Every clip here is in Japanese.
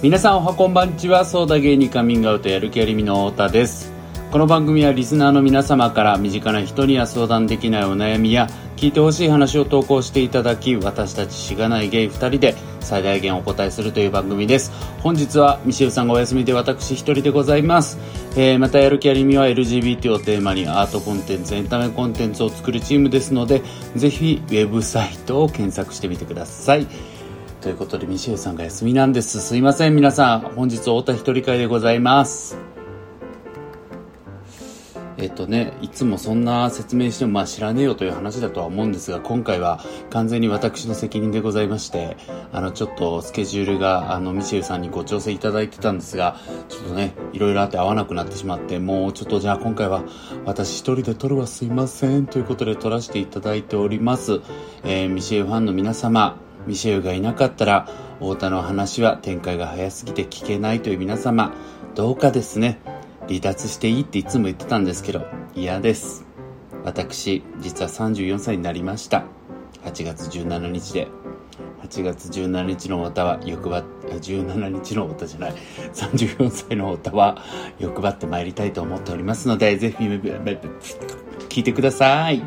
皆さんおはこんばんちはソーダ芸にカミングアウトやる気ありみの太田です。この番組はリスナーの皆様から身近な人には相談できないお悩みや聞いてほしい話を投稿していただき私たちしがないゲイ2人で最大限お答えするという番組です。本日はミシェルさんがお休みで私一人でございます、えー、またやる気ありみは LGBT をテーマにアートコンテンツエンタメコンテンツを作るチームですのでぜひウェブサイトを検索してみてください。ということでミシェルさんが休みなんです。すいません皆さん。本日太田一人会でございます。えっとね、いつもそんな説明してもまあ知らねえよという話だとは思うんですが、今回は完全に私の責任でございまして、あの、ちょっとスケジュールが、あの、ミシェルさんにご調整いただいてたんですが、ちょっとね、いろいろあって合わなくなってしまって、もうちょっとじゃあ今回は私一人で撮るはすいませんということで撮らせていただいております。えー、ミシェルファンの皆様、ミシェルがいなかったら、太田の話は展開が早すぎて聞けないという皆様、どうかですね、離脱していいっていつも言ってたんですけど、嫌です。私、実は34歳になりました。8月17日で。8月17日の太田は欲張って、17日の太田じゃない、34歳の太田は欲張って参りたいと思っておりますので、ぜひ、聞いてください。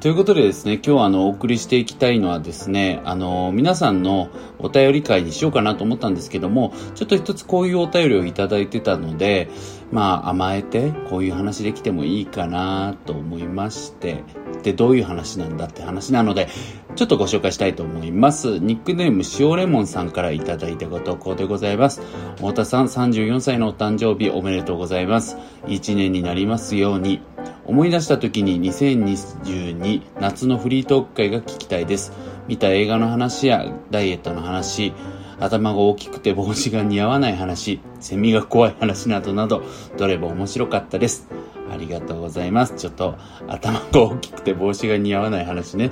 ということでですね、今日あの、お送りしていきたいのはですね、あの、皆さんのお便り会にしようかなと思ったんですけども、ちょっと一つこういうお便りをいただいてたので、まあ、甘えて、こういう話できてもいいかなと思いまして、で、どういう話なんだって話なので、ちょっとご紹介したいと思います。ニックネーム塩レモンさんからいただいたご投稿でございます。太田さん34歳のお誕生日おめでとうございます。1年になりますように。思い出した時に2022夏のフリートーク会が聞きたいです。見た映画の話やダイエットの話、頭が大きくて帽子が似合わない話、セミが怖い話などなど、どれも面白かったです。ありがとうございます。ちょっと頭が大きくて帽子が似合わない話ね。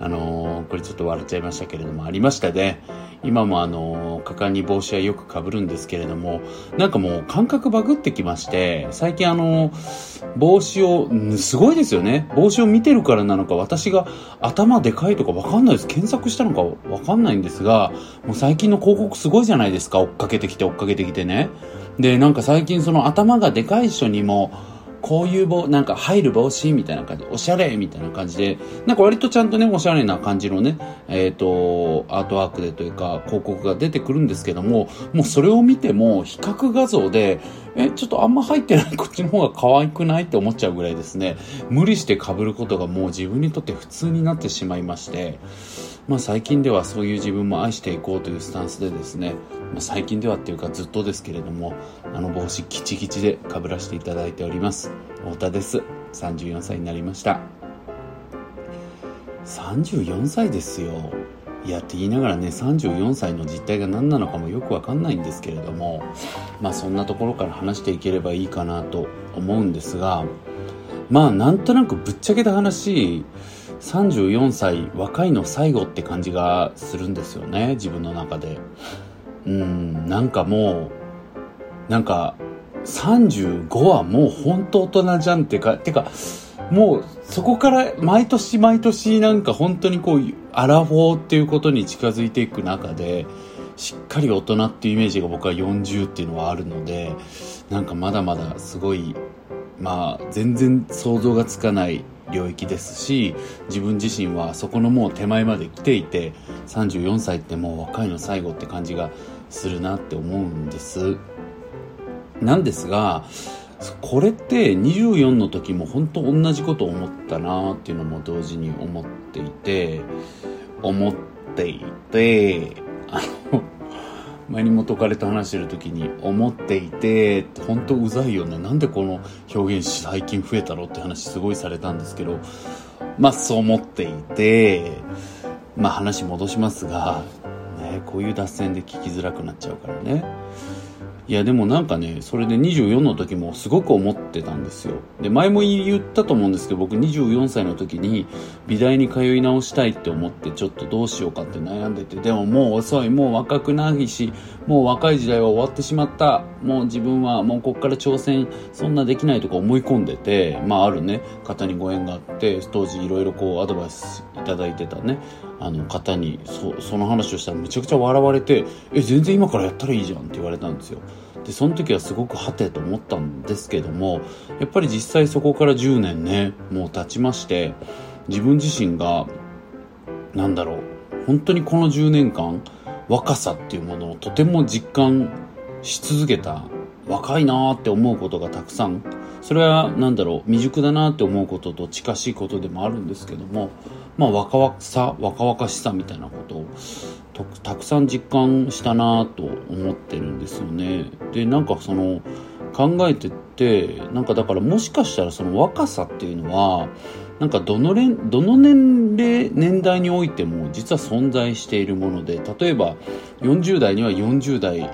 あのー、これちょっと笑っちゃいましたけれども、ありましたね。今もあの、果敢に帽子はよく被るんですけれども、なんかもう感覚バグってきまして、最近あの、帽子を、すごいですよね。帽子を見てるからなのか、私が頭でかいとかわかんないです。検索したのかわかんないんですが、もう最近の広告すごいじゃないですか。追っかけてきて追っかけてきてね。で、なんか最近その頭がでかい人にも、こういう帽、なんか入る帽子みたいな感じ、おしゃれみたいな感じで、なんか割とちゃんとね、おしゃれな感じのね、えっ、ー、と、アートワークでというか、広告が出てくるんですけども、もうそれを見ても、比較画像で、え、ちょっとあんま入ってないこっちの方が可愛くないって思っちゃうぐらいですね、無理して被ることがもう自分にとって普通になってしまいまして、まあ最近ではそういう自分も愛していこうというスタンスでですね、ま、最近ではっていうかずっとですけれども、あの帽子キチキチで被らせていただいております。太田です。34歳になりました。34歳ですよ。いやって言いながらね、34歳の実態が何なのかもよくわかんないんですけれども、まあそんなところから話していければいいかなと思うんですが、まあなんとなくぶっちゃけた話、34歳若いの最後って感じがするんですよね自分の中でうんなんかもうなんか35はもう本当大人じゃんってかてかもうそこから毎年毎年なんか本当にこうアラフォーっていうことに近づいていく中でしっかり大人っていうイメージが僕は40っていうのはあるのでなんかまだまだすごいまあ全然想像がつかない領域ですし自分自身はそこのもう手前まで来ていて34歳ってもう若いの最後って感じがするなって思うんです。なんですがこれって24の時も本当同じこと思ったなっていうのも同時に思っていて思っていてあの前に元彼と話してる時に思っていて本当うざいよね。なんでこの表現最近増えたろって話すごいされたんですけどまあそう思っていてまあ話戻しますが、ね、こういう脱線で聞きづらくなっちゃうからね。いやでもなんかねそれで24の時もすごく思ってたんですよ。で前も言ったと思うんですけど僕24歳の時に美大に通い直したいって思ってちょっとどうしようかって悩んでて。でももう遅い。もう若くないしもう若い時代は終わってしまった。もう自分はもうこっから挑戦そんなできないとか思い込んでてまああるね方にご縁があって当時いろいろこうアドバイスいただいてたね。あの方にそその話をしたらめちゃくちゃ笑われて「え全然今からやったらいいじゃん」って言われたんですよ。でその時はすごくはてと思ったんですけどもやっぱり実際そこから10年ねもう経ちまして自分自身がなんだろう本当にこの10年間若さっていうものをとても実感し続けた若いなーって思うことがたくさん。それは何だろう未熟だなって思うことと近しいことでもあるんですけどもまあ若々さ若々しさみたいなことをたくさん実感したなと思ってるんですよね。でなんかその考えてってなんかだからもしかしたらその若さっていうのはなんかどのれどの年齢年代においても実は存在しているもので例えば40代には40代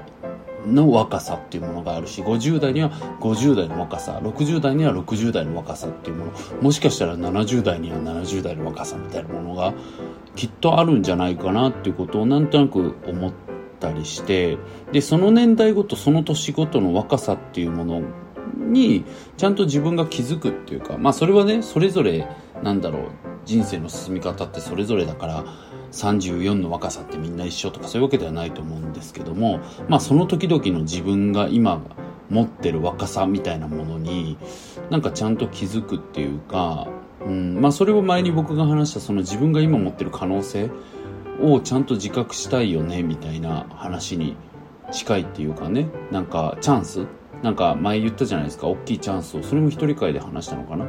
の若さっていうものがあるし50代には50代の若さ60代には60代の若さっていうものもしかしたら70代には70代の若さみたいなものがきっとあるんじゃないかなっていうことをなんとなく思ったりしてでその年代ごとその年ごとの若さっていうものにちゃんと自分が気づくっていうかまあそれはねそれぞれなんだろう人生の進み方ってそれぞれだから34の若さってみんな一緒とかそういうわけではないと思うんですけどもまあその時々の自分が今持ってる若さみたいなものになんかちゃんと気づくっていうか、うんまあ、それを前に僕が話したその自分が今持ってる可能性をちゃんと自覚したいよねみたいな話に近いっていうかね。なんかチャンス？なんか前言ったじゃないですか。大きいチャンスを。それも一人会で話したのかな？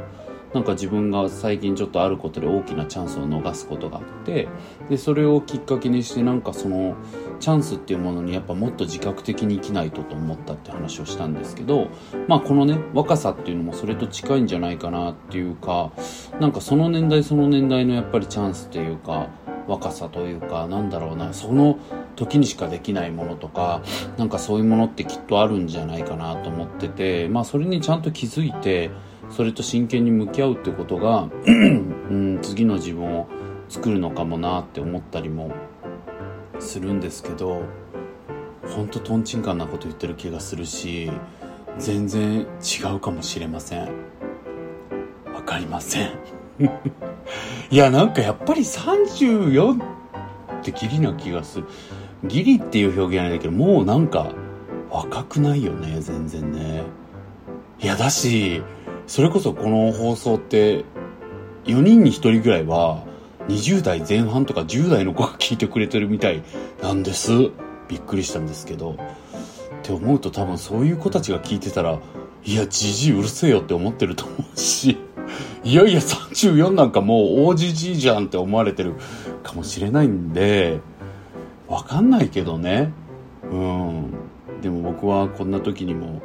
なんか自分が最近ちょっとあることで大きなチャンスを逃すことがあってでそれをきっかけにしてなんかそのチャンスっていうものにやっぱもっと自覚的に生きないとと思ったって話をしたんですけどまあこのね若さっていうのもそれと近いんじゃないかなっていうかなんかその年代その年代のやっぱりチャンスっていうか若さというかなんだろうなその時にしかできないものとかなんかそういうものってきっとあるんじゃないかなと思っててまあそれにちゃんと気づいてそれと真剣に向き合うってことがうん次の自分を作るのかもなって思ったりもするんですけどほんととんちんかんなこと言ってる気がするし全然違うかもしれません。わかりません。いやなんかやっぱり34ってギリな気がする。ギリっていう表現なんだけどもうなんか若くないよね全然ね。いやだしそれこそこの放送って4人に1人ぐらいは20代前半とか10代の子が聞いてくれてるみたいなんです。びっくりしたんですけど。って思うと多分そういう子たちが聞いてたらいやじじいうるせえよって思ってると思うし。いやいや34なんかもう大じじいじゃんって思われてるかもしれないんでわかんないけどね。うん。でも僕はこんな時にも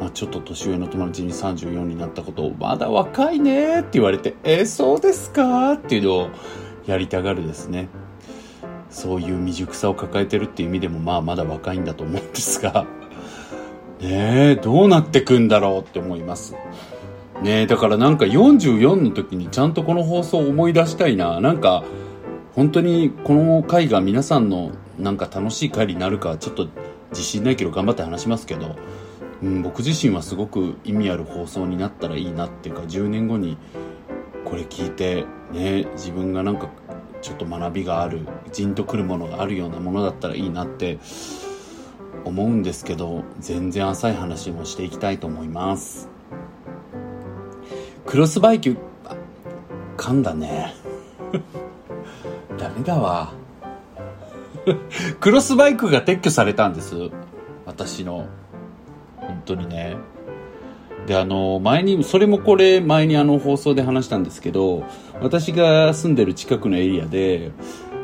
まあ、ちょっと年上の友達に34になったことを、まだ若いねって言われて、えー、そうですかっていうのをやりたがるですね。そういう未熟さを抱えてるっていう意味でも、まあまだ若いんだと思うんですが、ねえ、どうなってくんだろうって思います。ねえ、だからなんか44の時にちゃんとこの放送を思い出したいな。なんか、本当にこの回が皆さんのなんか楽しい回になるかちょっと自信ないけど頑張って話しますけど、うん、僕自身はすごく意味ある放送になったらいいなっていうか10年後にこれ聞いてね自分がなんかちょっと学びがあるじんとくるものがあるようなものだったらいいなって思うんですけど全然浅い話もしていきたいと思います。クロスバイク噛んだね。ダメだわ。クロスバイクが撤去されたんです。私の。本当にね。であの前にそれもこれ前にあの放送で話したんですけど私が住んでる近くのエリアで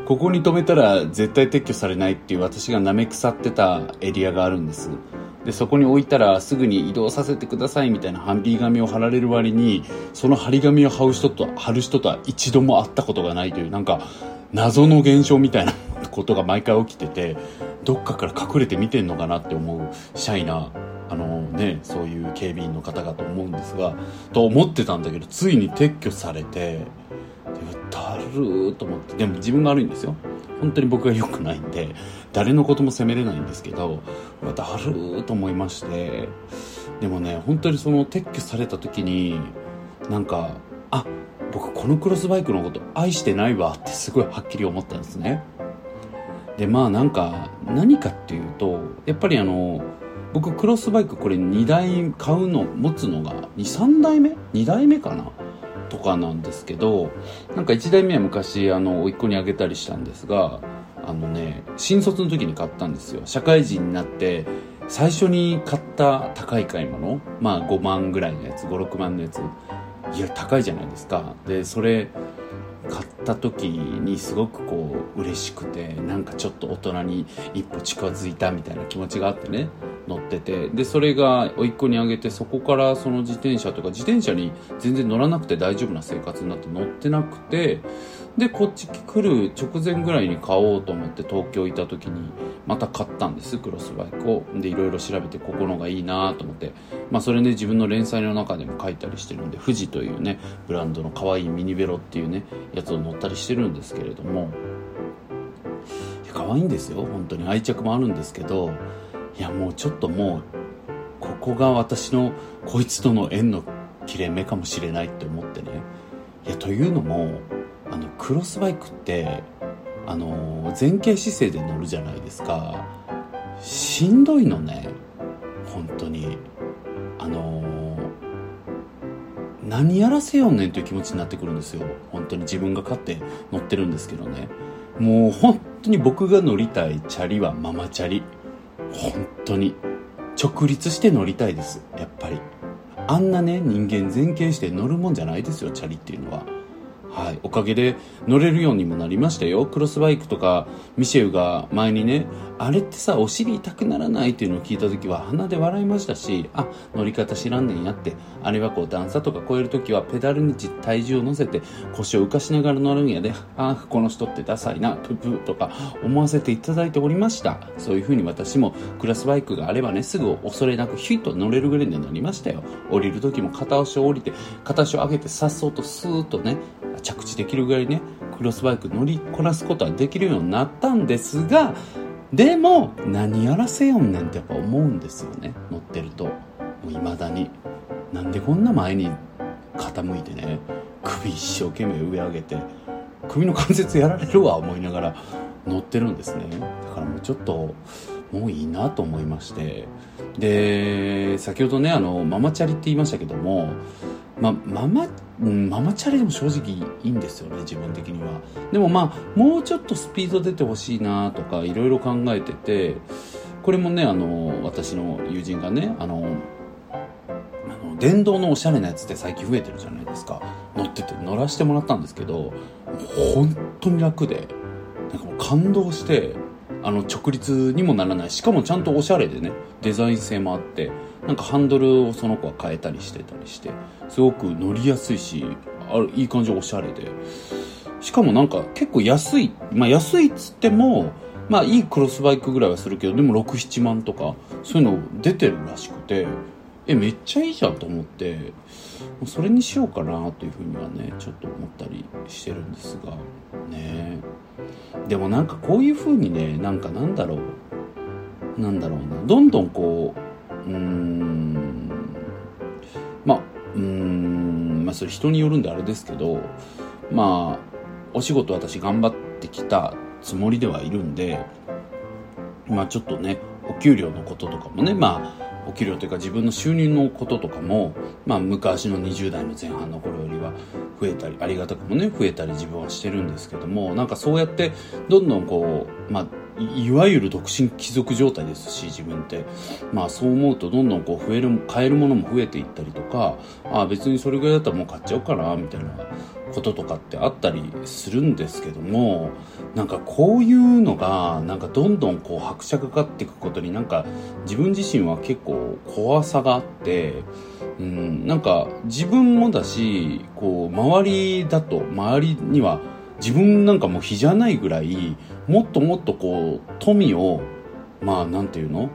ここに止めたら絶対撤去されないっていう私が舐め腐ってたエリアがあるんです。でそこに置いたらすぐに移動させてくださいみたいな張り紙を貼られる割にその張り紙を貼る人と貼る人とは一度も会ったことがないというなんか謎の現象みたいなことが毎回起きててどっかから隠れて見てんのかなって思うシャイなあのね、そういう警備員の方かと思うんですが、と思ってたんだけど、ついに撤去されて、だるーと思って、でも自分が悪いんですよ。本当に僕が良くないんで、誰のことも責めれないんですけど、だるーと思いまして、でもね、本当にその撤去された時に、なんか、あ、僕このクロスバイクのこと愛してないわってすごいはっきり思ったんですねでまあなんか何かっていうとやっぱりあの僕クロスバイクこれ2台買うの持つのが23台目？2台目かな？とかなんですけどなんか1台目は昔あの甥っ子にあげたりしたんですがあのね新卒の時に買ったんですよ。社会人になって最初に買った高い買い物まあ5万ぐらいのやつ56万のやつ。いや高いじゃないですか。でそれ買った時にすごくこう嬉しくてなんかちょっと大人に一歩近づいたみたいな気持ちがあってね乗ってて。でそれが甥っ子にあげてそこからその自転車とか自転車に全然乗らなくて大丈夫な生活になって乗ってなくてでこっち来る直前ぐらいに買おうと思って東京いた時にまた買ったんですクロスバイクを。でいろいろ調べてここのがいいなと思って。まあそれで自分の連載の中でも書いたりしてるんで富士というねブランドの可愛いミニベロっていうねやつを乗ったりしてるんですけれども。可愛いんですよ。本当に。愛着もあるんですけどいやもうちょっともうここが私のこいつとの縁の切れ目かもしれないって思ってね。いやというのもあのクロスバイクってあの前傾姿勢で乗るじゃないですか。しんどいのね。本当に。あの何やらせよんねんという気持ちになってくるんですよ。本当に。自分が勝って乗ってるんですけどね。もう本当に僕が乗りたいチャリはママチャリ。本当に。直立して乗りたいです。やっぱり。あんなね人間前傾して乗るもんじゃないですよチャリっていうのは。はい、おかげで乗れるようにもなりましたよ。クロスバイクとか、ミシェウが前にね、あれってさ、お尻痛くならないっていうのを聞いた時は鼻で笑いましたし、あ、乗り方知らんねんやって、あれはこう段差とか越える時はペダルに体重を乗せて腰を浮かしながら乗るんやで、ああ、この人ってダサいな、ププとか思わせていただいておりました。そういう風に私もクロスバイクがあればね、すぐ恐れなくヒュッと乗れるぐらいになりましたよ。降りる時も片足を降りて、片足を上げてさっそうとスーッとね、着地できるぐらいねクロスバイク乗りこなすことはできるようになったんですがでも何やらせよんねんってやっぱ思うんですよね。乗ってると。もう未だに。なんでこんな前に傾いてね首一生懸命上上げて首の関節やられるわ思いながら乗ってるんですね。だからもうちょっともういいなと思いまして。で先ほどねあのママチャリって言いましたけどもまあ、ママ、うん、ママチャリでも正直いいんですよね、自分的には。でもまあ、もうちょっとスピード出てほしいなとか、いろいろ考えてて、これもね、あの、私の友人がね、あの、あの電動のおしゃれなやつって最近増えてるじゃないですか。乗ってて乗らせてもらったんですけど、本当に楽で、なんかもう感動して、あの直立にもならない。しかもちゃんとおしゃれでねデザイン性もあってなんかハンドルをその子は変えたりしてたりしてすごく乗りやすいしあいい感じおしゃれで。しかもなんか結構安い。まあ安いっつってもまあいいクロスバイクぐらいはするけどでも67万とかそういうの出てるらしくてえめっちゃいいじゃんと思って。それにしようかなというふうにはねちょっと思ったりしてるんですがね。でもなんかこういうふうにねなんかなんだろう。なんだろうな。どんどんこううーん。まあうーん。まあそれ人によるんであれですけどまあお仕事私頑張ってきたつもりではいるんでまあちょっとねお給料のこととかもねまあお給料というか自分の収入のこととかも、まあ、昔の20代の前半の頃よりは増えたりありがたくもね増えたり自分はしてるんですけどもなんかそうやってどんどんこうまあいわゆる独身貴族状態ですし自分って。まあそう思うとどんどんこう増える買えるものも増えていったりとかああ別にそれぐらいだったらもう買っちゃおうかなみたいな。こととかってあったりするんですけどもなんかこういうのがなんかどんどんこう拍車がかっていくことになんか自分自身は結構怖さがあってうんなんか自分もだしこう周りだと周りには自分なんかもう比じゃないぐらいもっともっとこう富をまあなんていうの？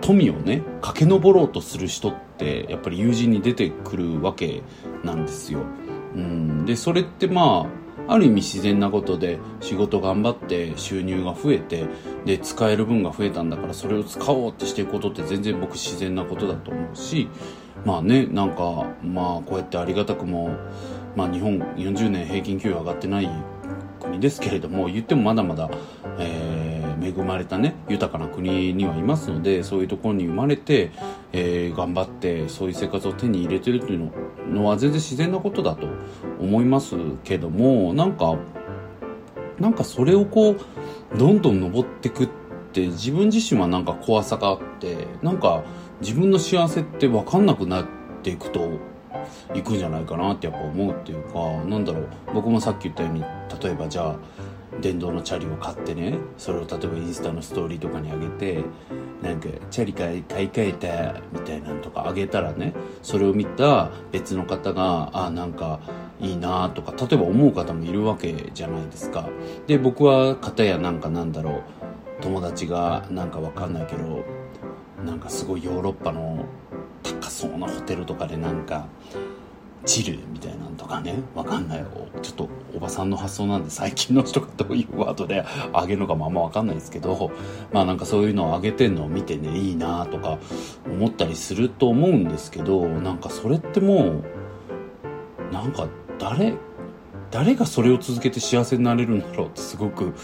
富をね駆け上ろうとする人ってやっぱり友人に出てくるわけなんですよ。うん、でそれってまあある意味自然なことで仕事頑張って収入が増えてで使える分が増えたんだからそれを使おうってしていくことって全然僕自然なことだと思うしまあねなんかまあこうやってありがたくもまあ日本40年平均給与上がってない国ですけれども言ってもまだまだ、えー、恵まれたね豊かな国にはいますのでそういうところに生まれて、えー、頑張ってそういう生活を手に入れてるっていうのは全然自然なことだと思いますけどもなんかなんかそれをこうどんどん登ってくって自分自身はなんか怖さがあってなんか自分の幸せって分かんなくなっていくといくんじゃないかなってやっぱ思うっていうかなんだろう僕もさっき言ったように例えばじゃあ電動のチャリを買ってねそれを例えばインスタのストーリーとかに上げてなんかチャリ買い買い替えたみたいなのとか上げたらねそれを見た別の方があなんかいいなとか例えば思う方もいるわけじゃないですか。で僕は片やなんかなんだろう友達がなんかわかんないけどなんかすごいヨーロッパの高そうなホテルとかでなんかチルみたいなんとかねわかんないちょっとおばさんの発想なんで最近の人がどういうワードであげるのかもあんまわかんないですけどまあなんかそういうのをあげてんのを見てねいいなとか思ったりすると思うんですけどなんかそれってもうなんか誰誰がそれを続けて幸せになれるんだろうってすごく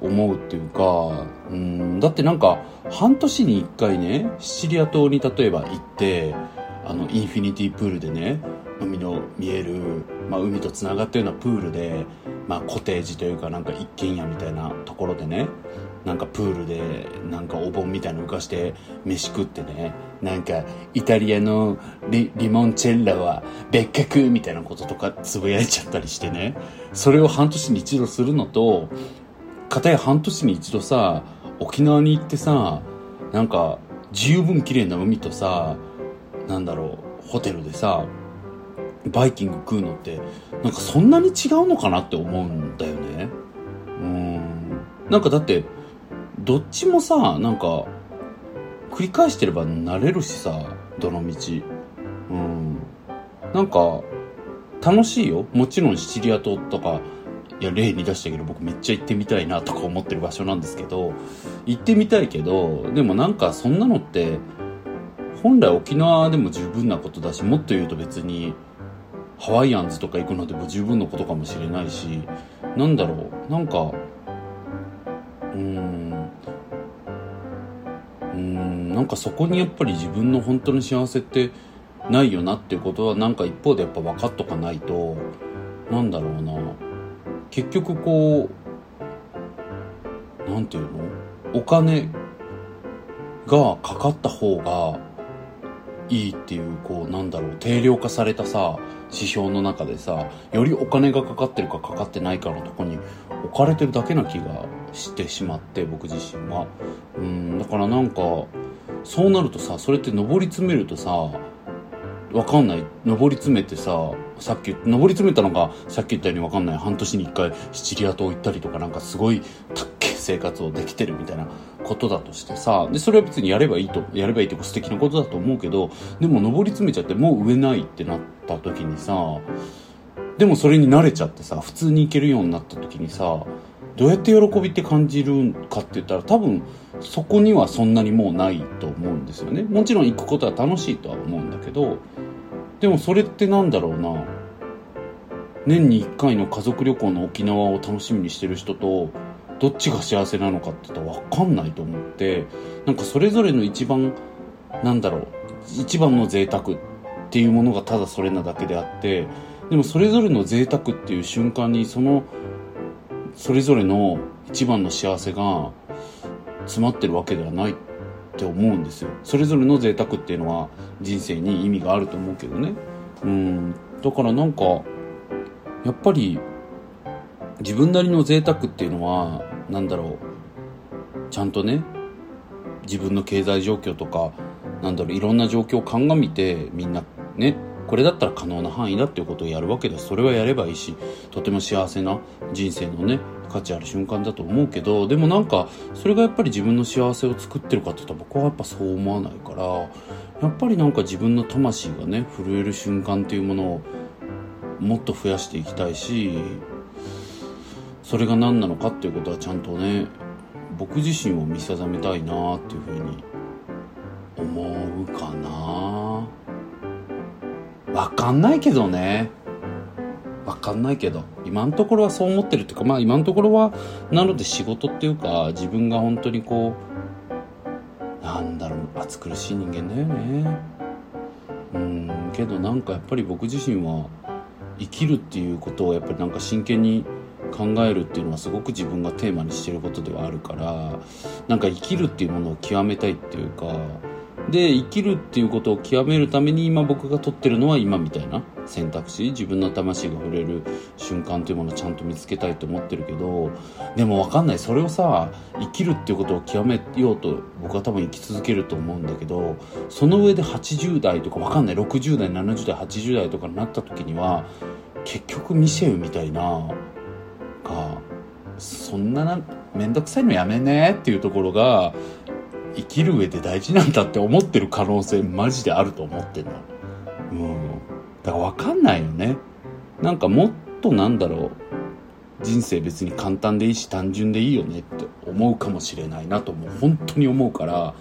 思うっていうかうんだってなんか半年に1回ねシチリア島に例えば行ってあのインフィニティプールでね海の見える、まあ、海とつながったようなプールで、まあ、コテージというかなんか一軒家みたいなところでねなんかプールでなんかお盆みたいなの浮かして飯食ってねなんかイタリアのリリモンチェッラは別格みたいなこととかつぶやいちゃったりしてねそれを半年に一度するのと片や半年に一度さ沖縄に行ってさなんか十分綺麗な海とさなんだろうホテルでさバイキング食うのってなんかそんなに違うのかなって思うんだよね。うん。なんかだってどっちもさなんか繰り返してれば慣れるしさどの道。うん。なんか楽しいよ。もちろんシチリア島とかいや例に出したけど僕めっちゃ行ってみたいなとか思ってる場所なんですけど行ってみたいけどでもなんかそんなのって本来沖縄でも十分なことだしもっと言うと別にハワイアンズとか行くのでも十分なことかもしれないしなんだろう。なんかうーん。うーん。なんかそこにやっぱり自分の本当の幸せってないよなっていうことはなんか一方でやっぱ分かっとかないとなんだろうな。結局こうなんていうの？お金がかかった方がいいっていうこうなんだろう。定量化されたさ指標の中でさよりお金がかかってるかかかってないかのとこに置かれてるだけな気がしてしまって僕自身は。うんだからなんかそうなるとさそれって上り詰めるとさわかんない。上り詰めてささっき上り詰めたのがさっき言ったようにわかんない。半年に一回シチリア島行ったりとかなんかすごいたっけ生活をできてるみたいなことだとしてさでそれは別にやればいいとやればいいとか素敵なことだと思うけどでも上り詰めちゃってもう上ないってなった時にさでもそれに慣れちゃってさ普通に行けるようになった時にさどうやって喜びって感じるかって言ったら多分そこにはそんなにもうないと思うんですよね。もちろん行くことは楽しいとは思うんだけどでもそれってなんだろうな。年に1回の家族旅行の沖縄を楽しみにしてる人とどっちが幸せなのかって言ったら分かんないと思ってなんかそれぞれの一番なんだろう一番の贅沢っていうものがただそれなだけであってでもそれぞれの贅沢っていう瞬間にそのそれぞれの一番の幸せが詰まってるわけではないって思うんですよ。それぞれの贅沢っていうのは人生に意味があると思うけどね。うん。だからなんかやっぱり自分なりの贅沢っていうのは何だろう。ちゃんとね自分の経済状況とかなんだろういろんな状況を鑑みてみんなねこれだったら可能な範囲だっていうことをやるわけですそれはやればいいしとても幸せな人生のね価値ある瞬間だと思うけどでもなんかそれがやっぱり自分の幸せを作ってるかって言ったら僕はやっぱそう思わないからやっぱりなんか自分の魂がね震える瞬間っていうものをもっと増やしていきたいしそれが何なのかっていうことはちゃんとね僕自身を見定めたいなっていうふうに思うかな。わかんないけどね。わかんないけど。今のところはそう思ってるっていうかまあ今のところはなので仕事っていうか自分が本当にこうなんだろう暑苦しい人間だよね。うん。けどなんかやっぱり僕自身は生きるっていうことをやっぱりなんか真剣に考えるっていうのはすごく自分がテーマにしてることではあるからなんか生きるっていうものを極めたいっていうかで生きるっていうことを極めるために今僕が取ってるのは今みたいな選択肢自分の魂が触れる瞬間というものをちゃんと見つけたいと思ってるけどでも分かんない。それをさ生きるっていうことを極めようと僕は多分生き続けると思うんだけどその上で80代とか分かんない。60代70代80代とかになった時には結局ミシェルみたいながそんなな面倒くさいのやめねっていうところが生きる上で大事なんだって思ってる可能性マジであると思ってんの。うん。だから分かんないよね。なんかもっとなんだろう。人生別に簡単でいいし単純でいいよねって思うかもしれないなともう本当に思うから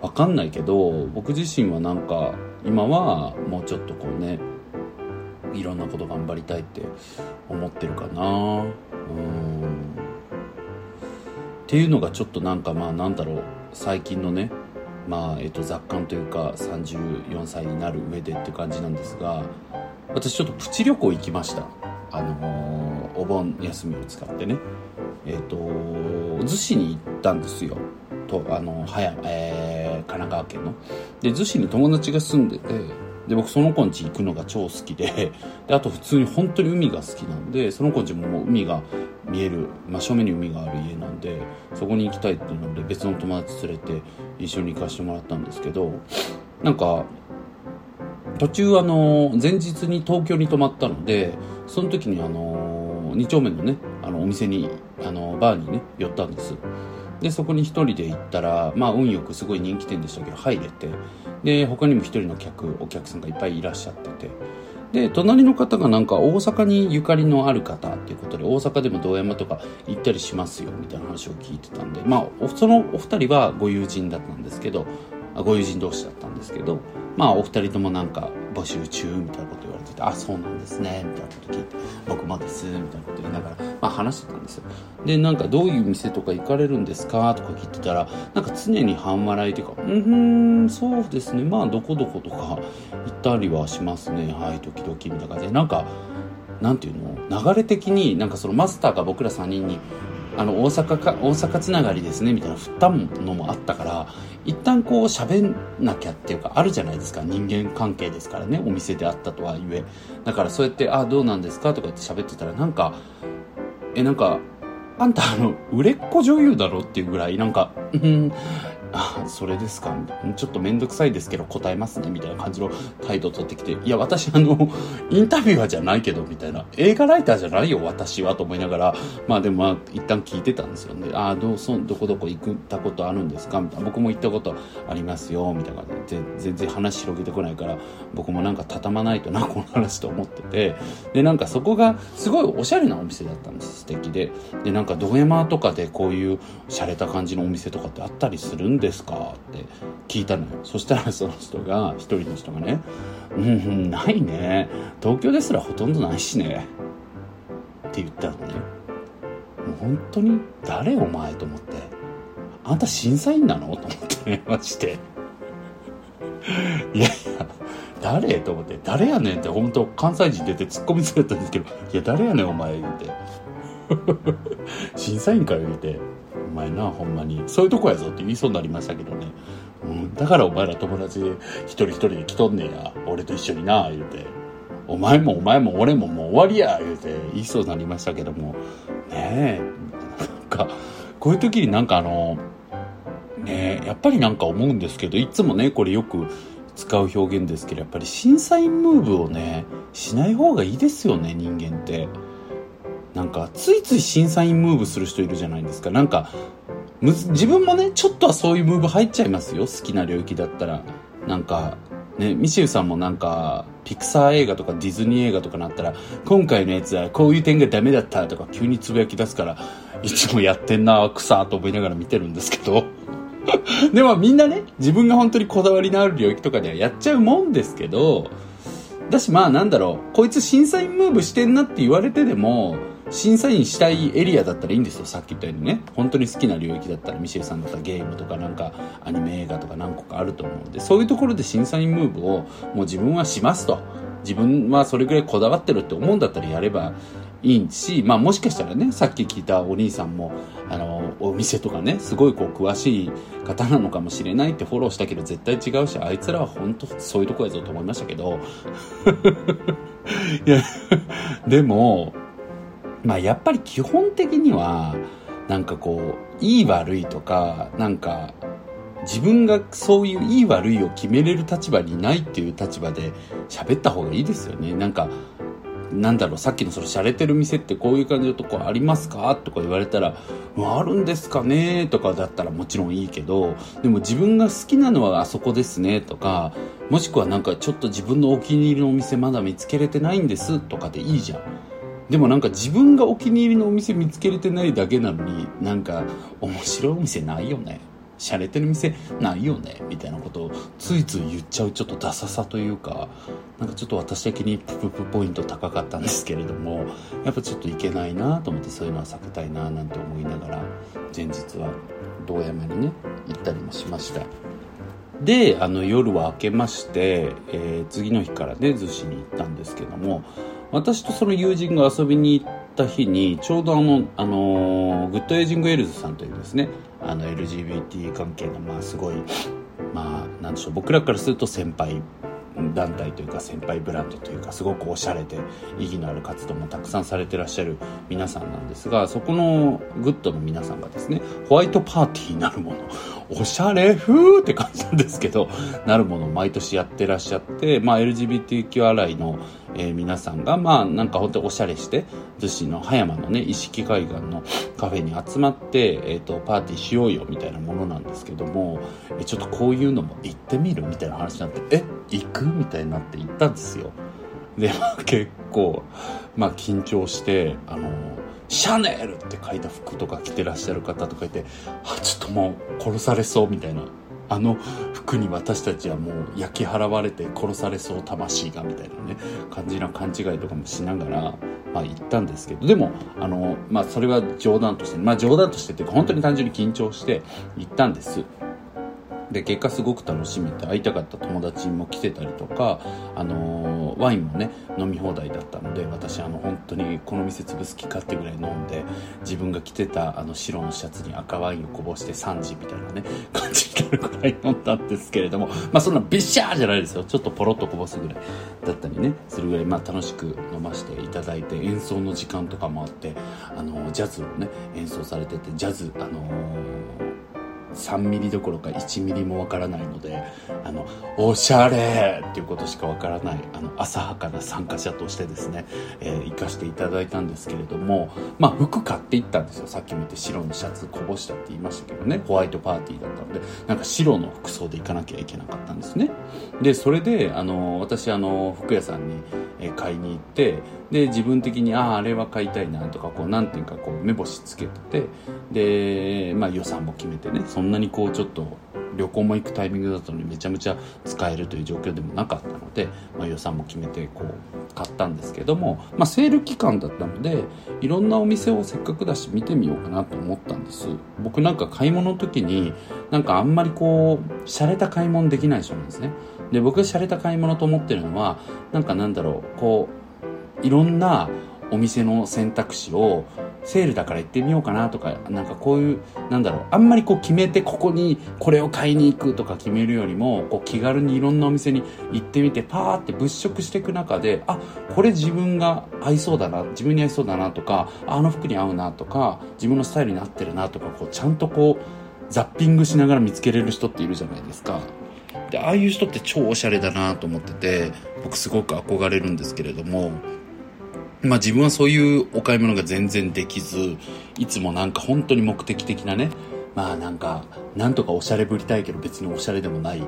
分かんないけど僕自身はなんか今はもうちょっとこうねいろんなこと頑張りたいって思ってるかな。うん。っていうのがちょっとなんかまあなんだろう最近のねまあえっと雑感というか34歳になる上でって感じなんですが私ちょっとプチ旅行行きました。あのー、お盆休みを使ってね。えっ、と逗子に行ったんですよ。とあのはや、えー、神奈川県の。で逗子に友達が住んでてで僕その子ん家行くのが超好きでであと普通に本当に海が好きなんでその子ん家ももう海が見える真正面に海がある家なんでそこに行きたいっていうので別の友達連れて一緒に行かせてもらったんですけどなんか途中あの前日に東京に泊まったのでその時にあの2丁目のねあのお店にあのバーにね寄ったんです。でそこに1人で行ったらまあ運よくすごい人気店でしたけど入れてで他にも1人の客お客さんがいっぱいいらっしゃってて。で隣の方がなんか大阪にゆかりのある方っていうことで大阪でも堂山とか行ったりしますよみたいな話を聞いてたんでまあそのお二人はご友人だったんですけどご友人同士だったんですけどまあお二人ともなんか募集中みたいなこと言われてて、あ、そうなんですね、みたいなこと聞いて、僕もです、みたいなこと言いながら、まあ話してたんですよ。で、なんかどういう店とか行かれるんですか？とか聞いてたら、なんか常に半笑いというか、うん、そうですね、まあどこどことか行ったりはしますね、はい、時々、みたいな感じで、なんか、なんていうの？流れ的になんかそのマスターが僕ら3人にあの大阪か大阪つながりですねみたいな振ったのもあったから一旦こう喋んなきゃっていうかあるじゃないですか人間関係ですからねお店であったとはいえだからそうやって「あどうなんですか?」とか言って喋ってたらなんかえなんかあんたあの売れっ子女優だろっていうぐらいなんかうんあ、それですかちょっとめんどくさいですけど答えますねみたいな感じの態度を取ってきて、いや、私あの、インタビュアーじゃないけど、みたいな。映画ライターじゃないよ、私は、と思いながら、まあでもまあ、一旦聞いてたんですよね。ああ、どう、そ、どこどこ行ったことあるんですか？みたいな。僕も行ったことありますよ、みたいな感じで。全然話広げてこないから、僕もなんか畳まないとな、この話と思ってて。で、なんかそこが、すごいおしゃれなお店だったんです。素敵で。で、なんか、ド山とかでこういう洒落た感じのお店とかってあったりするんでですか?」って聞いたのよ。そしたらその人が一人の人がね「うんうんないね。東京ですらほとんどないしね」って言ったのね。もう本当に誰お前と思って。あんた審査員なの？と思ってねまして。いやいや誰？と思って。誰やねんって本当関西人出て突っ込みつれたんですけど。いや誰やねんお前言うて。審査員から言うて。お前なほんまに。そういうとこやぞって言いそうになりましたけどね、うん、だからお前ら友達一人一人で来とんねや。俺と一緒にな言うて。お前もお前も俺ももう終わりや言うて。言いそうになりましたけども。ねえ。なんかこういう時になんかあのねえやっぱりなんか思うんですけどいつもねこれよく使う表現ですけどやっぱり審査員ムーブをねしない方がいいですよね人間って。なんかついつい審査員ムーブする人いるじゃないですか。なんか自分もねちょっとはそういうムーブ入っちゃいますよ。好きな領域だったら。なんかねミシェルさんもなんかピクサー映画とかディズニー映画とかなったら今回のやつはこういう点がダメだったとか急につぶやき出すからいつもやってんな草と思いながら見てるんですけど。でもみんなね自分が本当にこだわりのある領域とかではやっちゃうもんですけど。だしまあなんだろう、こいつ審査員ムーブしてんなって言われてでも、審査員したいエリアだったらいいんですよ、さっき言ったようにね。本当に好きな領域だったら、ミシェルさんだったらゲームとかなんかアニメ映画とか何個かあると思うので、そういうところで審査員ムーブをもう自分はしますと。自分はそれぐらいこだわってるって思うんだったらやればいいし、まあもしかしたらね、さっき聞いたお兄さんも、あの、お店とかね、すごいこう詳しい方なのかもしれないってフォローしたけど絶対違うし、あいつらは本当そういうとこやぞと思いましたけど、いや、でも、まあやっぱり基本的には、なんかこう、いい悪いとか、なんか、自分がそういういい悪いを決めれる立場にないっていう立場で喋った方がいいですよね。なんか、なんだろう、さっきのその洒落てる店ってこういう感じのとこありますかとか言われたら、あるんですかねとかだったらもちろんいいけど、でも自分が好きなのはあそこですねとか、もしくはなんかちょっと自分のお気に入りのお店まだ見つけれてないんですとかでいいじゃん。でもなんか自分がお気に入りのお店見つけれてないだけなのに、なんか面白いお店ないよね？洒落てる店ないよね？みたいなことをついつい言っちゃうちょっとダサさというかなんかちょっと私的にプププポイント高かったんですけれどもやっぱちょっといけないなと思ってそういうのは避けたいななんて思いながら前日は堂山にね行ったりもしましたであの夜は明けまして、えー、次の日からね逗子に行ったんですけども私とその友人が遊びに行った日にちょうどあの、あのグッドエイジングエールズさんというですねあの LGBT 関係のまあすごいまあなんでしょう僕らからすると先輩団体というか先輩ブランドというかすごくおしゃれで意義のある活動もたくさんされてらっしゃる皆さんなんですがそこのグッドの皆さんがですねホワイトパーティーなるものおしゃれ風って感じなんですけどなるものを毎年やってらっしゃって、まあ、LGBTQ アライのえー、皆さんが、まあ、なんか本当におしゃれして、逗子の葉山のね、石木海岸のカフェに集まって、えっ、ー、と、パーティーしようよ、みたいなものなんですけども、えちょっとこういうのも行ってみるみたいな話になって、え、行くみたいになって行ったんですよ。で、まあ結構、まあ緊張して、あの、シャネルって書いた服とか着てらっしゃる方とかいて、あ、ちょっともう殺されそうみたいな。あの服に私たちはもう焼き払われて殺されそう魂がみたいなね感じな勘違いとかもしながら、まあ、行ったんですけど。でもあの、まあ、それは冗談としてまあ冗談としてっていうか本当に単純に緊張して行ったんです。で結果すごく楽しめて会いたかった友達も来てたりとか、あのー、ワインもね飲み放題だったので私あの本当にこの店潰す気かってぐらい飲んで自分が着てたあの白のシャツに赤ワインをこぼして3時みたいなね 感じになるぐらい飲んだんですけれどもまあそんなビッシャーじゃないですよ。ちょっとポロッとこぼすぐらいだったりねするぐらいまあ楽しく飲ませていただいて演奏の時間とかもあってあのジャズをね演奏されててジャズあのー3ミリどころか1ミリもわからないので、あの、おしゃれっていうことしかわからない、あの、浅はかな参加者としてですね、えー、行かせていただいたんですけれども、まあ、服買っていったんですよ。さっき見て白のシャツこぼしたって言いましたけどね、ホワイトパーティーだったので、なんか白の服装で行かなきゃいけなかったんですね。で、それで、あの、私、あの、服屋さんに、買いに行って、で、自分的に、ああ、あれは買いたいなとか、こう、なんていうか、こう、目星つけてて、で、まあ予算も決めてね、そんなにこうちょっと旅行も行くタイミングだったのにめちゃめちゃ使えるという状況でもなかったので、まあ、予算も決めてこう買ったんですけども、まあ、セール期間だったのでいろんなお店をせっかくだし見てみようかなと思ったんです。僕なんか買い物の時になんかあんまりこう洒落た買い物できない人なんですね。で僕が洒落た買い物と思ってるのはなんかなんだろうこういろんなお店の選択肢をセールだから行ってみようかなとか、なんかこういう、なんだろう、あんまりこう決めてここにこれを買いに行くとか決めるよりも、こう気軽にいろんなお店に行ってみて、パーって物色していく中で、あ、これ自分が合いそうだな、自分に合いそうだなとか、あの服に合うなとか、自分のスタイルに合ってるなとか、こうちゃんとこう、ザッピングしながら見つけれる人っているじゃないですか。で、ああいう人って超おしゃれだなと思ってて、僕すごく憧れるんですけれども、まあ自分はそういうお買い物が全然できず、いつもなんか本当に目的的なね、まあなんか、なんとかおしゃれぶりたいけど別におしゃれでもない、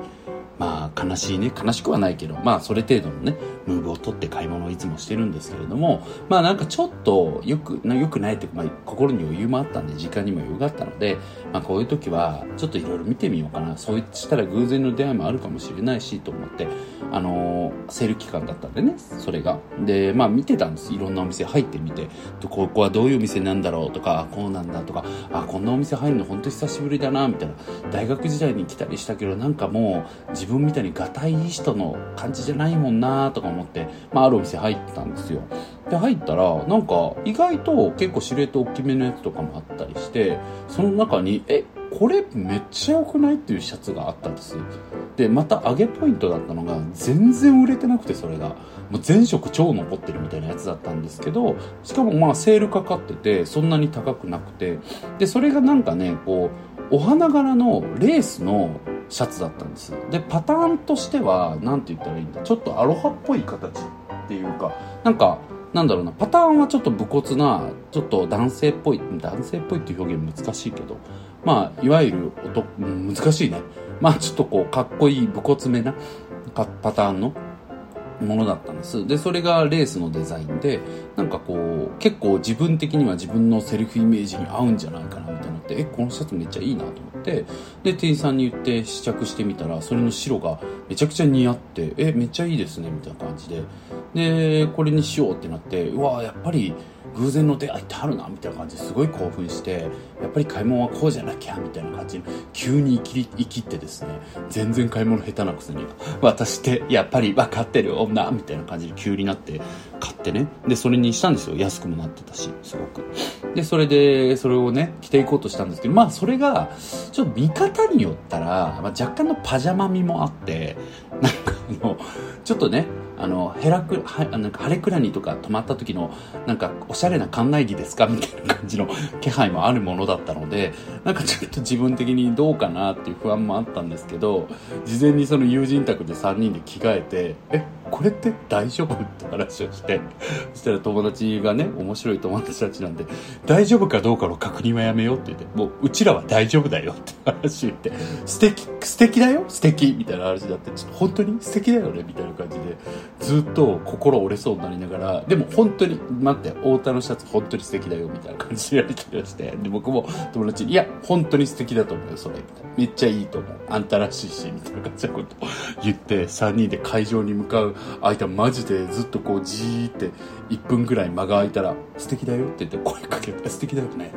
まあ悲しいね、悲しくはないけど、まあそれ程度のね、ムーブを取って買い物をいつもしてるんですけれども、まあなんかちょっとよく、よくないっていうか、まあ心に余裕もあったんで、時間にも余裕があったので、まあこういう時はちょっといろいろ見てみようかな。そうしたら偶然の出会いもあるかもしれないし、と思って、あのー、セール期間だったんでね、それが。で、まあ見てたんです。いろんなお店入ってみて、ここはどういうお店なんだろうとか、こうなんだとか、あ、こんなお店入るの本当久しぶりだな、みたいな。大学時代に来たりしたけど、なんかもう自分みたいにがたいいい人の感じじゃないもんなとか思って、まあ、あるお店入ってたんですよ。で、入ったら、なんか、意外と結構シルエット大きめのやつとかもあったりして、その中に、え、これめっちゃ良くないっていうシャツがあったんです。で、また上げポイントだったのが、全然売れてなくて、それが。もう全色超残ってるみたいなやつだったんですけど、しかもまあセールかかってて、そんなに高くなくて、で、それがなんかね、こう、お花柄のレースのシャツだったんですでパターンとしては何て言ったらいいんだちょっとアロハっぽい形っていうかなんかなんだろうなパターンはちょっと武骨なちょっと男性っぽい男性っぽいっていう表現難しいけどまあいわゆる音難しいねまあちょっとこうかっこいい武骨めなパターンのものだったんです。で、それがレースのデザインで、なんかこう、結構自分的には自分のセルフイメージに合うんじゃないかなみたいなって、え、このシャツめっちゃいいなと思って、で、店員さんに言って試着してみたら、それの白がめちゃくちゃ似合って、え、めっちゃいいですね、みたいな感じで。で、これにしようってなって、うわやっぱり、偶然の出会いってあるなみたいな感じですごい興奮してやっぱり買い物はこうじゃなきゃみたいな感じ。に急に生き生きってですね全然買い物下手なくせに私ってやっぱり分かってる女みたいな感じで急になって買ってね。でそれにしたんですよ。安くもなってたしすごく。でそれでそれをね着ていこうとしたんですけどまあそれがちょっと見方によったら、まあ、若干のパジャマ味もあってなんかあのちょっとねあの、ヘラク、は、なんか、晴れくらにとか泊まった時の、なんか、おしゃれな館内着ですかみたいな感じの 気配もあるものだったので、なんかちょっと自分的にどうかなっていう不安もあったんですけど、事前にその友人宅で3人で着替えて、え、これって大丈夫って話をして、そしたら友達がね、面白い友達たちなんで、大丈夫かどうかの確認はやめようって言って、もう、うちらは大丈夫だよって話を言って、素敵、素敵だよ素敵みたいな話になって、ちょっと本当に素敵だよねみたいな感じで、ずっと心折れそうになりながら、でも本当に、待って、太田のシャツ本当に素敵だよみたいな感じでやり取りをして、で、僕も友達に、いや、本当に素敵だと思うよ、それ、みたいな。めっちゃいいと思う。あんたらしいし、みたいな感じのことを言って、3人で会場に向かう間マジでずっとこうじーって1分ぐらい間が空いたら素敵だよって言って声かけて素敵だよね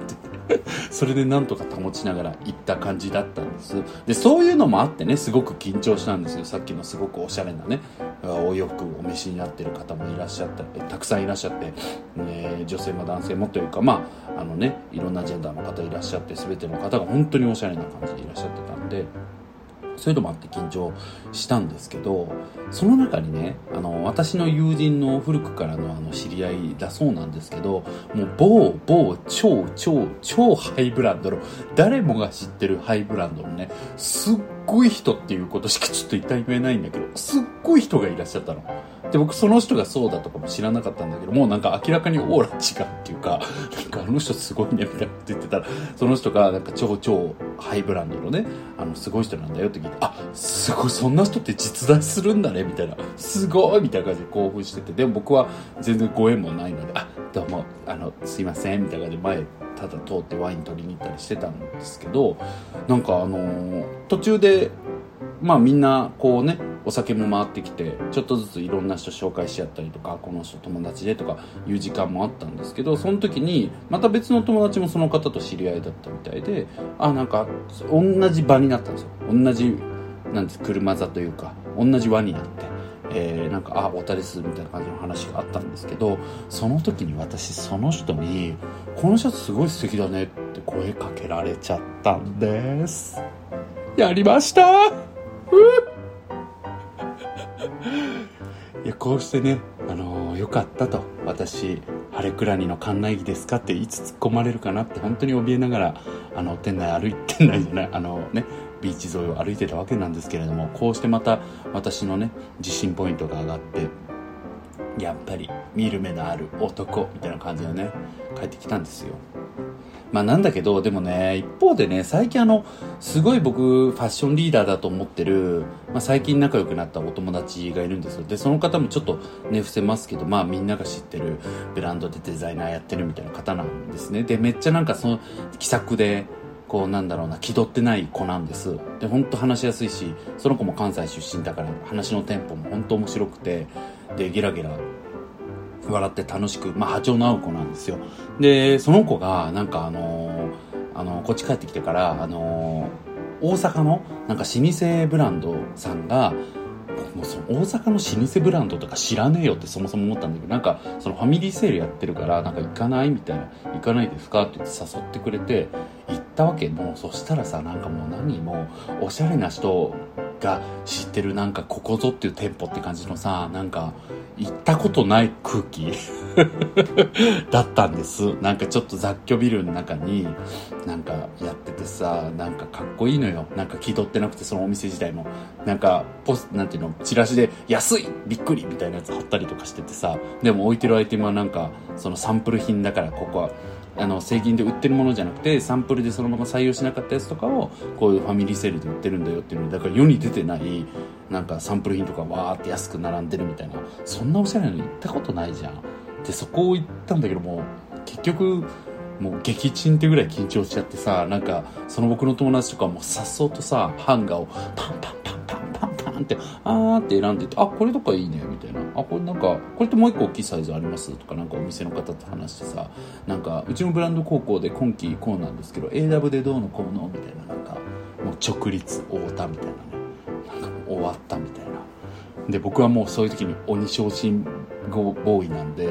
って それでなんとか保ちながら行った感じだったんです。でそういうのもあってねすごく緊張したんですよ。さっきのすごくおしゃれなねお洋服お召しになってる方もいらっしゃったたくさんいらっしゃって、ね、女性も男性もというかまああのねいろんなジェンダーの方いらっしゃって全ての方が本当におしゃれな感じでいらっしゃってたんでそういうのもあって緊張したんですけど、その中にね、あの、私の友人の古くからのあの知り合いだそうなんですけど、もう某、某、超、超、超ハイブランドの、誰もが知ってるハイブランドのね、すっごい人っていうことしかちょっと一体言えないんだけど、すっごい人がいらっしゃったの。で、僕その人がそうだとかも知らなかったんだけど、もうなんか明らかにオーラ違うっていうか、なんかあの人すごいね、みたいなこと言ってたら、その人がなんか超超ハイブランドのね、あの、すごい人なんだよって聞いて、あ、すごい、そんな人って実在するんだね、みたいな、すごいみたいな感じで興奮してて、でも僕は全然ご縁もないので、あ、どうも、あの、すいません、みたいな感じで前、ただ通ってワイン取りに行ったりしてたんですけど、なんかあのー、途中で、まあみんなこうねお酒も回ってきてちょっとずついろんな人紹介し合ったりとかこの人友達でとかいう時間もあったんですけどその時にまた別の友達もその方と知り合いだったみたいであなんか同じ場になったんですよ同じなんです車座というか同じ輪になって。えー、なんか、あ、太田です、みたいな感じの話があったんですけど、その時に私、その人に、このシャツすごい素敵だねって声かけられちゃったんです。やりました いやこうしてね、あのー、よかったと。私晴れくらにの館内着ですか？っていつ突っ込まれるかなって本当に怯えながらあの店内歩いてないじゃない？あのねビーチ沿いを歩いてたわけなんですけれどもこうしてまた私のね自信ポイントが上がってやっぱり見る目のある男みたいな感じでね帰ってきたんですよ。まあなんだけど、でもね、一方でね、最近あの、すごい僕、ファッションリーダーだと思ってる、まあ最近仲良くなったお友達がいるんですよ。で、その方もちょっとね、伏せますけど、まあみんなが知ってるブランドでデザイナーやってるみたいな方なんですね。で、めっちゃなんかその、気さくで、こうなんだろうな、気取ってない子なんです。で、ほんと話しやすいし、その子も関西出身だから話のテンポも本当面白くて、で、ゲラゲラ笑って楽しく、まあ波長の合う子なんですよ。で、その子がなんかあのー、あのー、こっち帰ってきてから、あのー、大阪のなんか老舗ブランドさんが、もうその大阪の老舗ブランドとか知らねえよってそもそも思ったんだけどなんかそのファミリーセールやってるからなんか行かないみたいな行かないですかって言って誘ってくれて行ったわけもうそしたらさなんかもう何もおしゃれな人が知ってるなんかここぞっていう店舗って感じのさなんか行ったことない空気 だったんです。なんかちょっと雑居ビルの中になんかやっててさ、なんかかっこいいのよ。なんか気取ってなくてそのお店自体も。なんかポス、なんていうの、チラシで安いびっくりみたいなやつ貼ったりとかしててさ、でも置いてるアイテムはなんかそのサンプル品だからここはあの製品で売ってるものじゃなくてサンプルでそのまま採用しなかったやつとかをこういうファミリーセールで売ってるんだよっていうのだから世に出てないなんかサンプル品とかわーって安く並んでるみたいなそんなおしゃれなの行ったことないじゃん。でそこを行ったんだけども結局もう撃沈ってぐらい緊張しちゃってさなんかその僕の友達とかもさっそうとさハンガーをパンパンパンパンってあーって選んでてあこれとかいいねみたいな。あこれなんかこれってもう一個大きいサイズあります？とかなんかお店の方と話してさなんかうちのブランド高校で今期こうなんですけど AW でどうのこうのみたいな。なんかもう直立太田みたいなね。なんか終わったみたいな。で僕はもうそういう時に鬼昇進ボーイなんで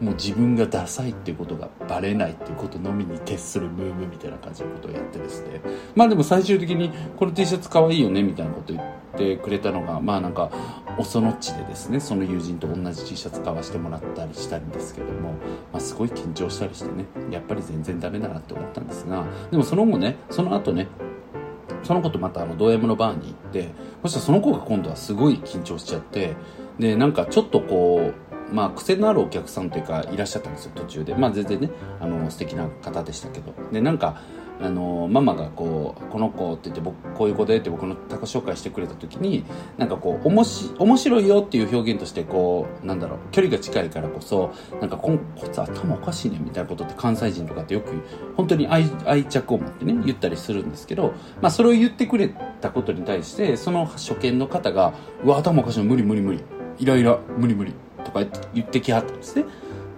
もう自分がダサいっていうことがバレないっていうことのみに徹するムーブみたいな感じのことをやってですね。まあでも最終的にこの T シャツ可愛いよねみたいなこと言ってくれたのがまあなんかおそのっちでですねその友人と同じ T シャツ買わしてもらったりしたんですけども、まあ、すごい緊張したりしてねやっぱり全然ダメだなって思ったんですがでもその後ねその後ねその子とまたあのド M のバーに行ってそしたらその子が今度はすごい緊張しちゃってでなんかちょっとこうまあ、癖のあるお客さんというかいらっしゃったんですよ途中で。まあ全然ねあの素敵な方でしたけど。でなんかあのママがこう「この子」って言って僕こういう子でって僕の他己紹介してくれた時になんかこうおもし面白いよっていう表現としてこうなんだろう距離が近いからこそなんかここいつ頭おかしいねみたいなことって関西人とかってよく本当に愛愛着を持ってね言ったりするんですけど、まあ、それを言ってくれたことに対してその初見の方が「うわ頭おかしいの無理無理無理。イライラ無理無理」とか言ってきはったんですね。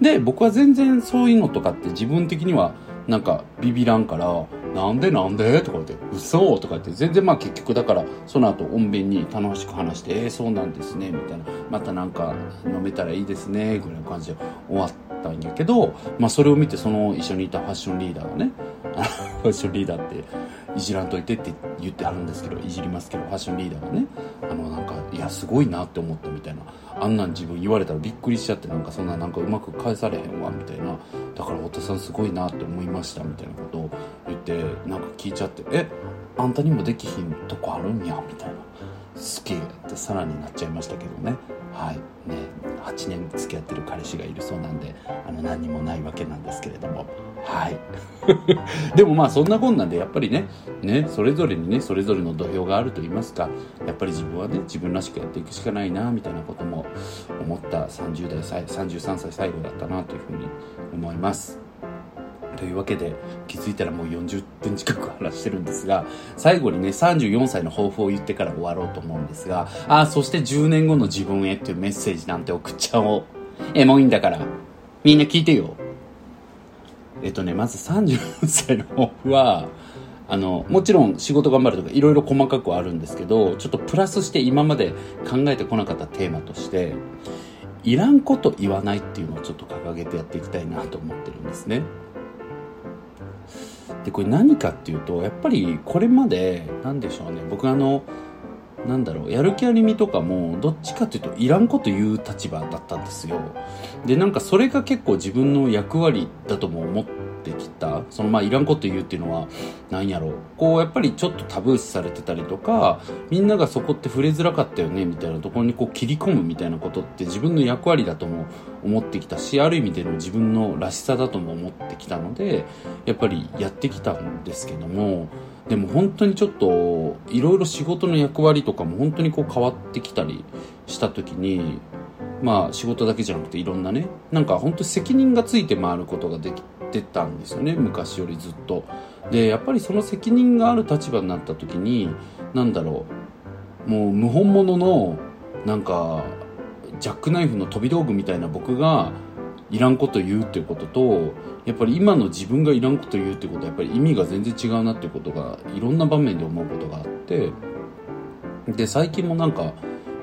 で、僕は全然そういうのとかって自分的にはなんかビビらんから、なんでなんで？とか言って、嘘？とか言って、全然まあ結局だから、その後穏便に楽しく話して、えー、そうなんですね、みたいな。またなんか飲めたらいいですね、ぐらいの感じで終わったんやけど、まあそれを見てその一緒にいたファッションリーダーがね、ファッションリーダーっていじらんといてって言ってはるんですけどいじりますけどファッションリーダーがねあのなんかいやすごいなって思ったみたいなあんなん自分言われたらびっくりしちゃってなんかそんななんかうまく返されへんわみたいなだから太田さんすごいなって思いましたみたいなことを言ってなんか聞いちゃってえあんたにもできひんとこあるんやみたいなすげえってさらになっちゃいましたけどね。はい。ね8年付き合ってる彼氏がいるそうなんであの何にもないわけなんですけれども。はい。でもまあそんなこんなんでやっぱりねねそれぞれにねそれぞれの土俵があると言いますかやっぱり自分はね自分らしくやっていくしかないなみたいなことも思った30代33歳最後だったなというふうに思います。というわけで気づいたらもう40分近く話してるんですが最後にね34歳の抱負を言ってから終わろうと思うんですがああそして10年後の自分へっていうメッセージなんて送っちゃおう。えもういいんだから。みんな聞いてよ。えっとねまず34歳の抱負はあのもちろん仕事頑張るとかいろいろ細かくはあるんですけどちょっとプラスして今まで考えてこなかったテーマとしていらんこと言わないっていうのをちょっと掲げてやっていきたいなと思ってるんですね。でこれ何かっていうとやっぱりこれまで何でしょうね。僕あのなんだろう、やる気ありみとかも、どっちかというと、いらんこと言う立場だったんですよ。で、なんかそれが結構自分の役割だとも思ってきた。そのまあ、いらんこと言うっていうのは、なんやろう。こう、やっぱりちょっとタブー視されてたりとか、みんながそこって触れづらかったよね、みたいなところにこう切り込むみたいなことって自分の役割だとも思ってきたし、ある意味での自分のらしさだとも思ってきたので、やっぱりやってきたんですけども、でも本当にちょっといろいろ仕事の役割とかも本当にこう変わってきたりした時にまあ仕事だけじゃなくていろんなねなんか本当責任がついて回ることができてたんですよね昔よりずっと。でやっぱりその責任がある立場になった時に何だろうもう謀反者のなんかジャックナイフの飛び道具みたいな僕がいらんこと言うっていうこととやっぱり今の自分がいらんこと言うってことはやっぱり意味が全然違うなっていうことがいろんな場面で思うことがあってで最近もなんか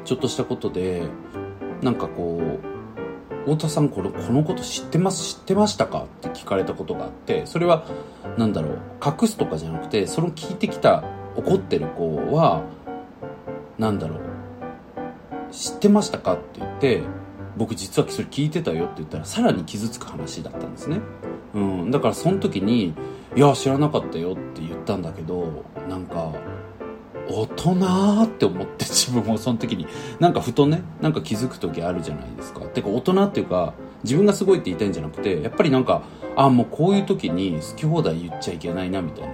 ちょっとしたことでなんかこう太田さんこれこのこと知ってます知ってましたかって聞かれたことがあってそれは何だろう隠すとかじゃなくてその聞いてきた怒ってる子は何だろう知ってましたかって言って僕実はそれ聞いてたよって言ったらさらに傷つく話だったんですね。うん。だからその時に、いや、知らなかったよって言ったんだけど、なんか、大人って思って自分もその時に、なんかふとね、なんか気づく時あるじゃないですか。てか大人っていうか、自分がすごいって言いたいんじゃなくて、やっぱりなんか、あ、もうこういう時に好き放題言っちゃいけないなみたいな。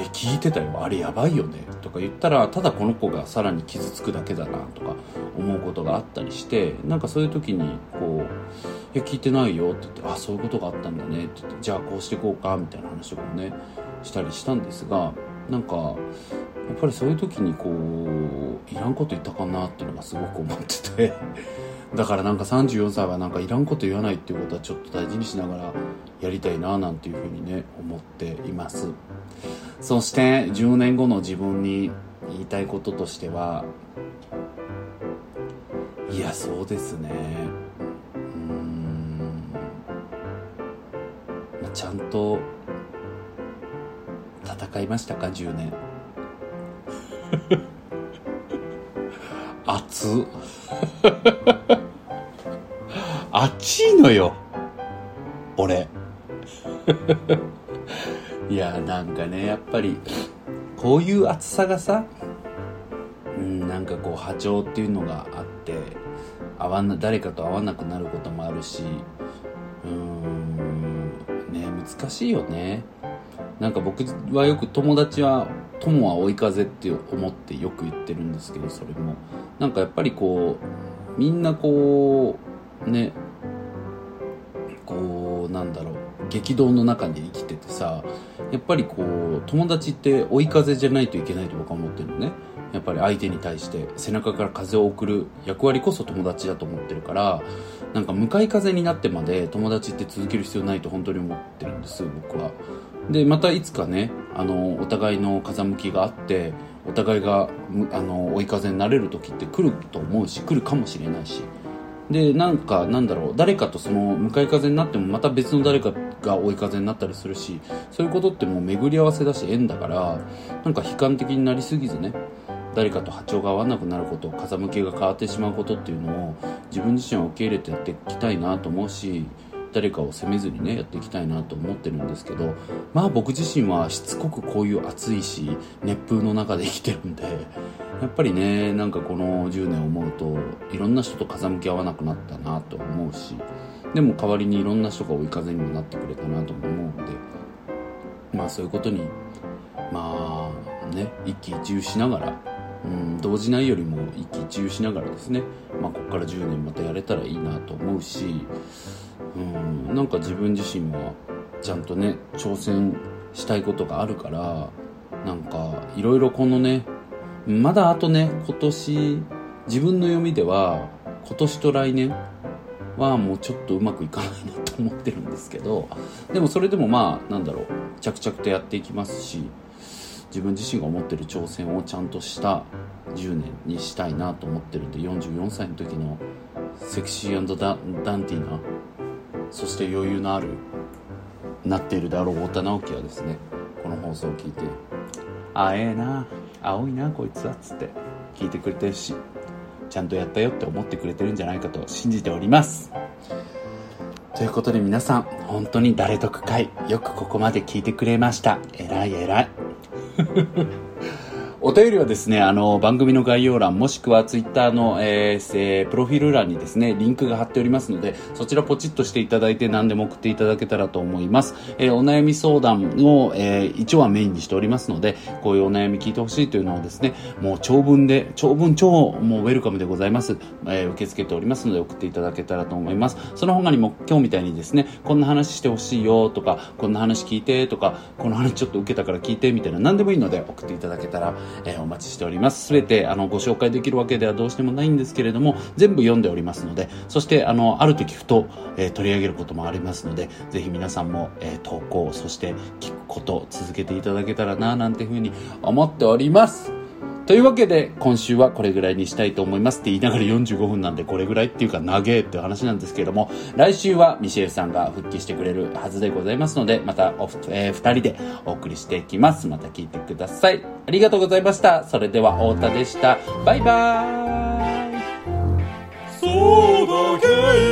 や、聞いてたよ。あれやばいよね。とか言ったら、ただこの子がさらに傷つくだけだなとか思うことがあったりして、なんかそういう時に、こう、いや、聞いてないよって言って、あ、そういうことがあったんだねって言って、じゃあこうしていこうか、みたいな話とかもね、したりしたんですが、なんか、やっぱりそういう時にこう、いらんこと言ったかなっていうのがすごく思っててだからなんか34歳はなんかいらんこと言わないっていうことはちょっと大事にしながらやりたいななんていうふうにね思っています。そして10年後の自分に言いたいこととしてはいやそうですね。うん。ちゃんと戦いましたか？10年。熱っ 熱いのよ。俺。いやなんかねやっぱりこういう熱さがさうんなんかこう波長っていうのがあって合わな誰かと会わなくなることもあるしうーんね難しいよね。なんか僕はよく友達は友は追い風って思ってよく言ってるんですけどそれも。なんかやっぱりこうみんなこうねこうなんだろう激動の中で生きててさやっぱりこう友達って追い風じゃないといけないと僕は思ってるのね。やっぱり相手に対して背中から風を送る役割こそ友達だと思ってるからなんか向かい風になってまで友達って続ける必要ないと本当に思ってるんです僕は。でまたいつかねあのお互いの風向きがあってお互いがあの追い風になれる時って来ると思うし来るかもしれないし。でなんかなんだろう誰かとその向かい風になってもまた別の誰かが追い風になったりするしそういうことってもう巡り合わせだし縁だからなんか悲観的になりすぎずね誰かと波長が合わなくなること風向きが変わってしまうことっていうのを自分自身は受け入れてやっていきたいなと思うし誰かを責めずにねやっていきたいなと思ってるんですけどまあ僕自身はしつこくこういう暑いし熱風の中で生きてるんでやっぱりねなんかこの10年思うといろんな人と風向き合わなくなったなと思うしでも代わりにいろんな人が追い風にもなってくれたなとも思うんでまあそういうことにまあね一喜一憂しながらうん、動じないよりも一喜一憂しながらですね、まあ、ここから10年またやれたらいいなと思うし、うん、なんか自分自身はちゃんとね挑戦したいことがあるからなんかいろいろこのねまだあとね今年自分の読みでは今年と来年はもうちょっとうまくいかないなと思ってるんですけどでもそれでもまあなんだろう着々とやっていきますし自分自身が思ってる挑戦をちゃんとした10年にしたいなと思ってるんで44歳の時のセクシーダダンティーなそして余裕のあるなっているであろう太田直樹はですねこの放送を聞いて「あええな青いなこいつは」っつって聞いてくれてるし、ちゃんとやったよって思ってくれてるんじゃないかと信じております。ということで皆さん、本当に誰得会、よくここまで聞いてくれました。えらいえらい。お便りはですね、あの、番組の概要欄、もしくはツイッターの、えー、プロフィール欄にですね、リンクが貼っておりますので、そちらポチッとしていただいて何でも送っていただけたらと思います。えー、お悩み相談を、えー、一応はメインにしておりますので、こういうお悩み聞いてほしいというのをですね、もう長文で、長文超もうウェルカムでございます。えー、受け付けておりますので送っていただけたらと思います。その他にも今日みたいにですね、こんな話してほしいよとか、こんな話聞いてとか、この話ちょっと受けたから聞いてみたいな何でもいいので送っていただけたら、えー、お待ちしております。おります。すべて、あの、ご紹介できるわけではどうしてもないんですけれども、全部読んでおりますので、そして、あの、ある時ふと、えー、取り上げることもありますので、ぜひ皆さんも、えー、投稿、そして聞くこと続けていただけたらな、なんていうふうに思っております。というわけで、今週はこれぐらいにしたいと思いますって言いながら45分なんで、これぐらいっていうか長えって話なんですけれども、来週はミシェルさんが復帰してくれるはずでございますので、またお、えー、二人でお送りしていきます。また聞いてください。ありがとうございました。それでは、太田でした。バイバーイ